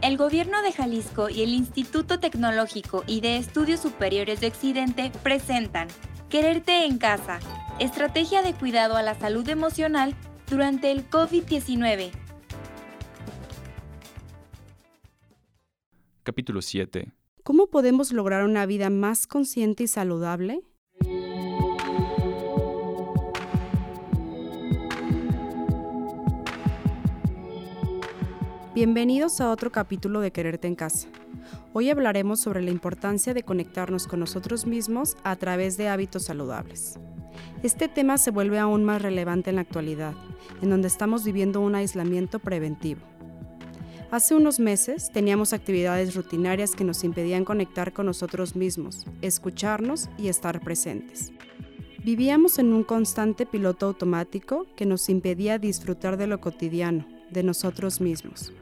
El Gobierno de Jalisco y el Instituto Tecnológico y de Estudios Superiores de Occidente presentan Quererte en casa, estrategia de cuidado a la salud emocional durante el COVID-19. Capítulo 7. ¿Cómo podemos lograr una vida más consciente y saludable? Bienvenidos a otro capítulo de Quererte en Casa. Hoy hablaremos sobre la importancia de conectarnos con nosotros mismos a través de hábitos saludables. Este tema se vuelve aún más relevante en la actualidad, en donde estamos viviendo un aislamiento preventivo. Hace unos meses teníamos actividades rutinarias que nos impedían conectar con nosotros mismos, escucharnos y estar presentes. Vivíamos en un constante piloto automático que nos impedía disfrutar de lo cotidiano, de nosotros mismos.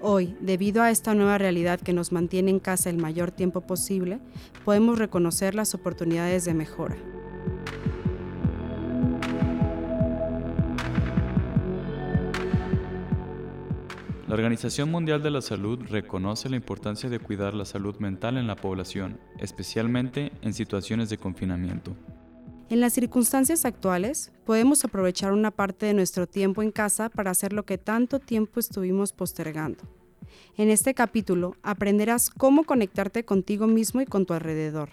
Hoy, debido a esta nueva realidad que nos mantiene en casa el mayor tiempo posible, podemos reconocer las oportunidades de mejora. La Organización Mundial de la Salud reconoce la importancia de cuidar la salud mental en la población, especialmente en situaciones de confinamiento. En las circunstancias actuales, podemos aprovechar una parte de nuestro tiempo en casa para hacer lo que tanto tiempo estuvimos postergando. En este capítulo aprenderás cómo conectarte contigo mismo y con tu alrededor.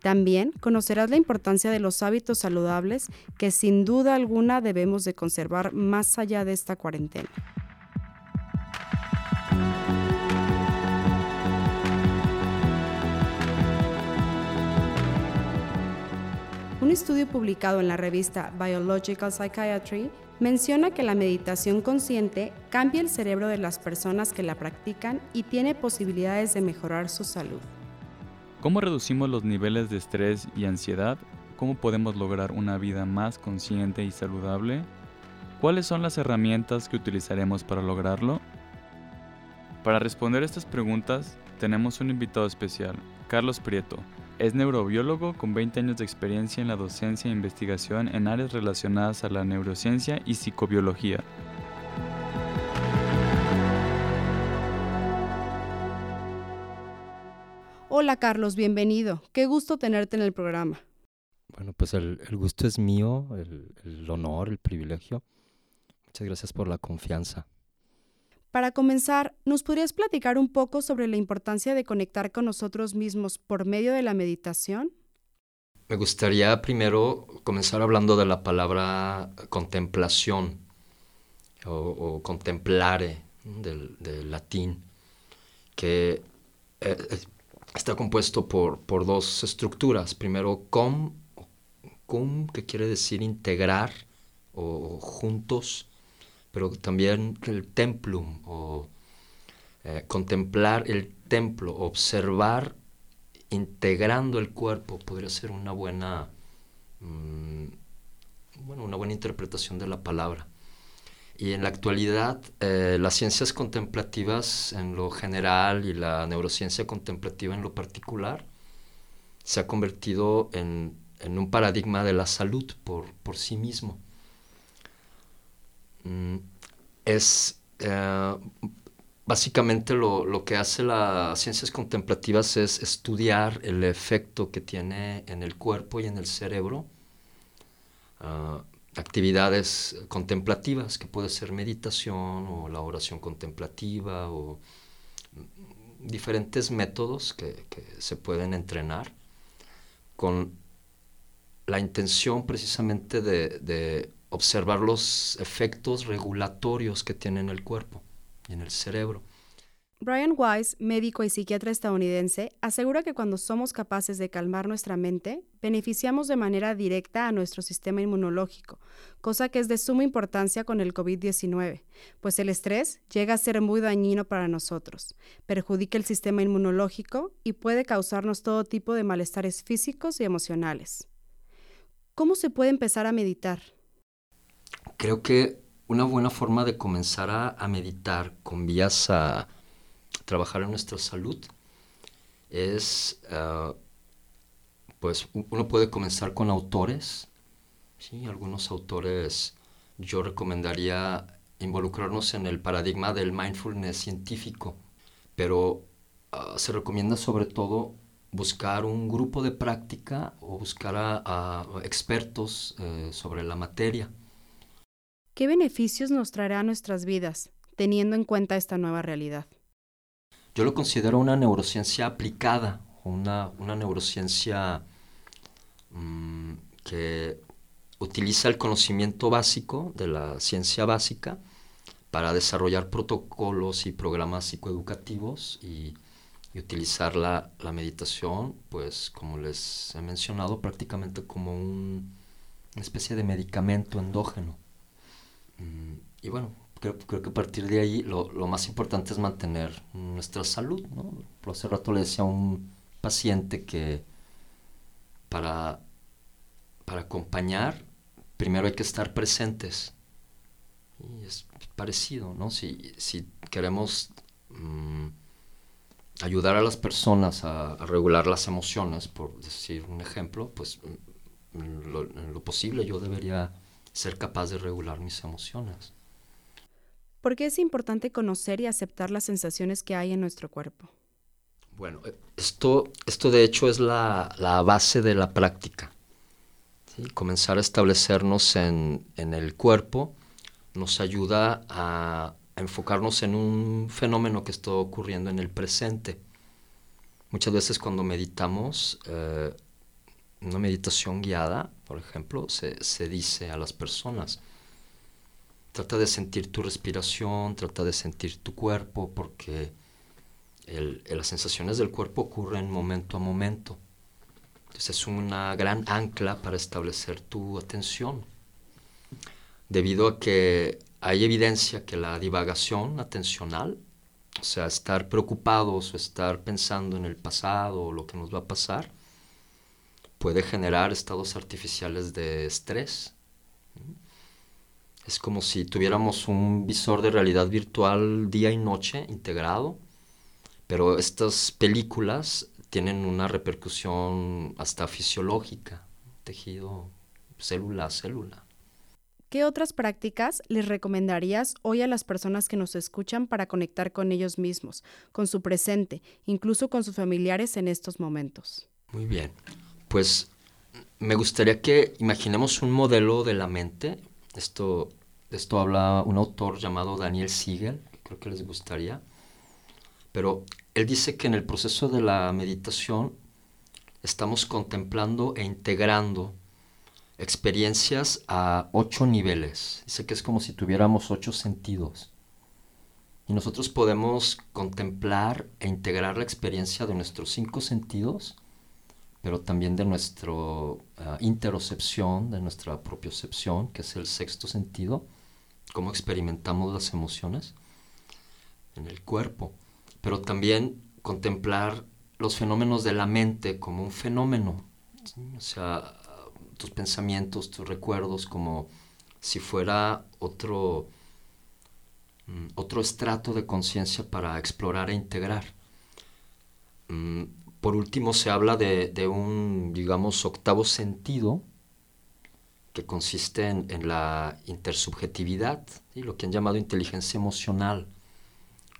También conocerás la importancia de los hábitos saludables que sin duda alguna debemos de conservar más allá de esta cuarentena. Un estudio publicado en la revista Biological Psychiatry menciona que la meditación consciente cambia el cerebro de las personas que la practican y tiene posibilidades de mejorar su salud. ¿Cómo reducimos los niveles de estrés y ansiedad? ¿Cómo podemos lograr una vida más consciente y saludable? ¿Cuáles son las herramientas que utilizaremos para lograrlo? Para responder estas preguntas, tenemos un invitado especial, Carlos Prieto, es neurobiólogo con 20 años de experiencia en la docencia e investigación en áreas relacionadas a la neurociencia y psicobiología. Hola Carlos, bienvenido. Qué gusto tenerte en el programa. Bueno, pues el, gusto es mío, el honor, el privilegio. Muchas gracias por la confianza. Para comenzar, ¿nos podrías platicar un poco sobre la importancia de conectar con nosotros mismos por medio de la meditación? Me gustaría primero comenzar hablando de la palabra contemplación o, contemplare del, latín, que eh, está compuesto por, por, dos estructuras. Primero, com, cum, que quiere decir integrar o juntos, pero también el templum o eh, contemplar el templo, observar integrando el cuerpo podría ser una buena, mm, bueno, una buena interpretación de la palabra. Y en la actualidad, eh, las ciencias contemplativas en lo general y la neurociencia contemplativa en lo particular se ha convertido en, en un paradigma de la salud por, por sí mismo. Mm, es eh, básicamente lo, que hace las ciencias contemplativas es estudiar el efecto que tiene en el cuerpo y en el cerebro ah, actividades contemplativas que puede ser meditación o la oración contemplativa o diferentes métodos que, se pueden entrenar con la intención precisamente de observar los efectos regulatorios que tiene en el cuerpo y en el cerebro. Brian Weiss, médico y psiquiatra estadounidense, asegura que cuando somos capaces de calmar nuestra mente, beneficiamos de manera directa a nuestro sistema inmunológico, cosa que es de suma importancia con el COVID-19, pues el estrés llega a ser muy dañino para nosotros, perjudica el sistema inmunológico y puede causarnos todo tipo de malestares físicos y emocionales. ¿Cómo se puede empezar a meditar? Creo que una buena forma de comenzar a, meditar con vías a trabajar en nuestra salud es, ah, pues uno puede comenzar con autores, ¿sí? algunos autores yo recomendaría involucrarnos en el paradigma del mindfulness científico, pero ah, se recomienda sobre todo buscar un grupo de práctica o buscar a, expertos eh, sobre la materia. ¿Qué beneficios nos traerá a nuestras vidas teniendo en cuenta esta nueva realidad? Yo lo considero una neurociencia aplicada, una, una neurociencia mm, que utiliza el conocimiento básico de la ciencia básica para desarrollar protocolos y programas psicoeducativos y, utilizar la, meditación, pues como les he mencionado, prácticamente como una especie de medicamento endógeno. Mm, y bueno, creo, que a partir de ahí lo, más importante es mantener nuestra salud. ¿no? Hace rato le decía a un paciente que para, para acompañar, primero hay que estar presentes. Y es parecido, ¿no? Si, si queremos mm, ayudar a las personas a, regular las emociones, por decir un ejemplo, pues mm, lo posible yo debería ser capaz de regular mis emociones. ¿Por qué es importante conocer y aceptar las sensaciones que hay en nuestro cuerpo? Bueno, eh, esto, esto de hecho es la, base de la práctica. Comenzar a establecernos en, el cuerpo nos ayuda a, enfocarnos en un fenómeno que está ocurriendo en el presente. Muchas veces cuando meditamos, eh, una meditación guiada, por ejemplo, se, se dice a las personas, Trata de sentir tu respiración, trata de sentir tu cuerpo, porque las sensaciones del cuerpo ocurren momento a momento. Entonces es una gran ancla para establecer tu atención. Debido a que hay evidencia que la divagación atencional, o sea, estar preocupados o estar pensando en el pasado o lo que nos va a pasar, puede generar estados artificiales de estrés. Es como si tuviéramos un visor de realidad virtual día y noche integrado, pero estas películas tienen una repercusión hasta fisiológica, tejido célula a célula. ¿Qué otras prácticas les recomendarías hoy a las personas que nos escuchan para conectar con ellos mismos, con su presente, incluso con sus familiares en estos momentos? Muy bien. Pues me gustaría que imaginemos un modelo de la mente. Esto esto habla un autor llamado Daniel Siegel, que creo que les gustaría. Pero él dice que en el proceso de la meditación estamos contemplando e integrando experiencias a ocho niveles. Dice que es como si tuviéramos ocho sentidos. Y nosotros podemos contemplar e integrar la experiencia de nuestros cinco sentidos, pero también de nuestra ah, interocepción, de nuestra propiocepción, que es el sexto sentido, cómo experimentamos las emociones en el cuerpo, pero también contemplar los fenómenos de la mente como un fenómeno, o sea, tus pensamientos, tus recuerdos como si fuera otro, mm, otro estrato de conciencia para explorar e integrar. Por último, se habla de, de un, digamos, octavo sentido, que consiste en, la intersubjetividad, y lo que han llamado inteligencia emocional.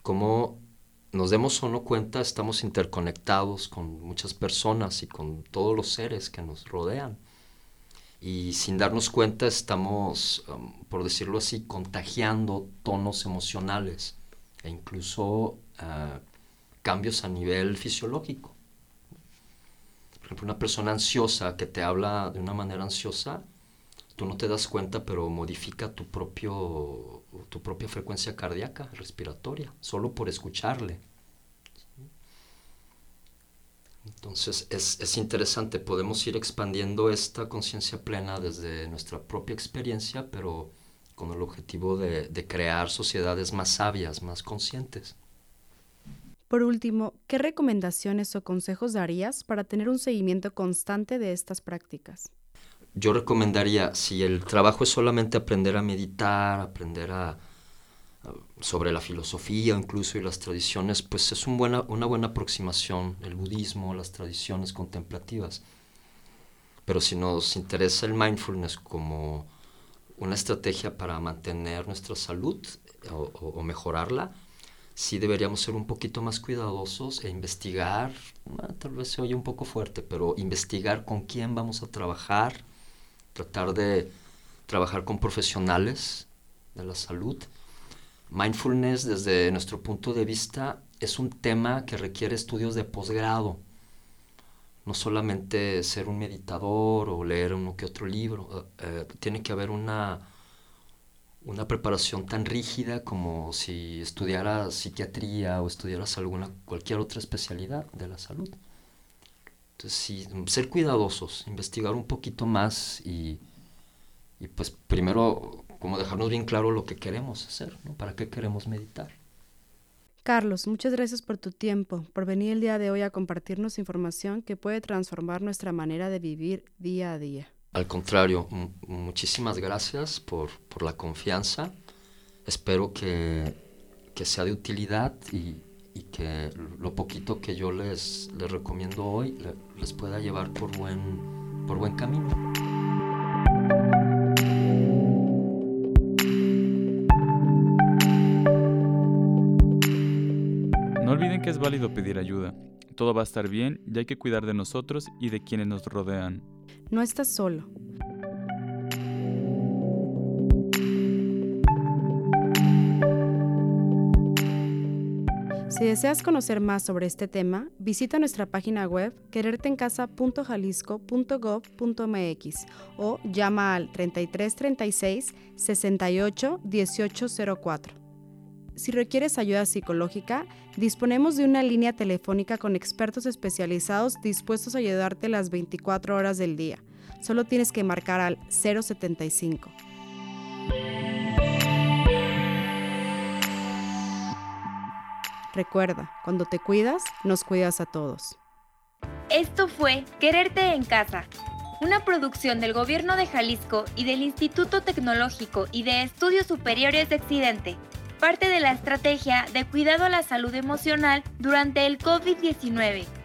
Como nos demos o no cuenta, estamos interconectados con muchas personas y con todos los seres que nos rodean. Y sin darnos cuenta estamos, um, por decirlo así, contagiando tonos emocionales e incluso uh, cambios a nivel fisiológico. Por ejemplo, una persona ansiosa que te habla de una manera ansiosa, tú no te das cuenta, pero modifica tu, propio, tu propia frecuencia cardíaca, respiratoria, solo por escucharle. Entonces es, interesante, podemos ir expandiendo esta conciencia plena desde nuestra propia experiencia, pero con el objetivo de, de crear sociedades más sabias, más conscientes. Por último, ¿qué recomendaciones o consejos darías para tener un seguimiento constante de estas prácticas? yo recomendaría, si el trabajo es solamente aprender a meditar, aprender a, sobre la filosofía incluso y las tradiciones, pues es una buena aproximación el budismo, las tradiciones contemplativas. Pero si nos interesa el mindfulness como una estrategia para mantener nuestra salud o, mejorarla, sí deberíamos ser un poquito más cuidadosos e investigar, ah, tal vez se oye un poco fuerte, pero investigar con quién vamos a trabajar, tratar de trabajar con profesionales de la salud. Mindfulness desde nuestro punto de vista es un tema que requiere estudios de posgrado no solamente ser un meditador o leer uno que otro libro, eh, eh, tiene que haber una, una preparación tan rígida como si estudiaras psiquiatría o estudiaras alguna, cualquier otra especialidad de la salud. Entonces, sí, ser cuidadosos, investigar un poquito más y, y pues primero como dejarnos bien claro lo que queremos hacer, ¿no? ¿Para qué queremos meditar? Carlos, muchas gracias por tu tiempo, por venir el día de hoy a compartirnos información que puede transformar nuestra manera de vivir día a día. Al contrario, muchísimas gracias por, la confianza. Espero que, sea de utilidad y, que lo poquito que yo les, les recomiendo hoy les pueda llevar por buen, por buen camino. es válido pedir ayuda. Todo va a estar bien y hay que cuidar de nosotros y de quienes nos rodean. No estás solo. Si deseas conocer más sobre este tema, visita nuestra página web quererteencasa.jalisco.gov.mx o llama al 3336 68 1804. Si requieres ayuda psicológica, disponemos de una línea telefónica con expertos especializados dispuestos a ayudarte las 24 horas del día. Solo tienes que marcar al 075. Recuerda, cuando te cuidas, nos cuidas a todos. Esto fue Quererte en Casa, una producción del Gobierno de Jalisco y del Instituto Tecnológico y de Estudios Superiores de Occidente parte de la estrategia de cuidado a la salud emocional durante el COVID-19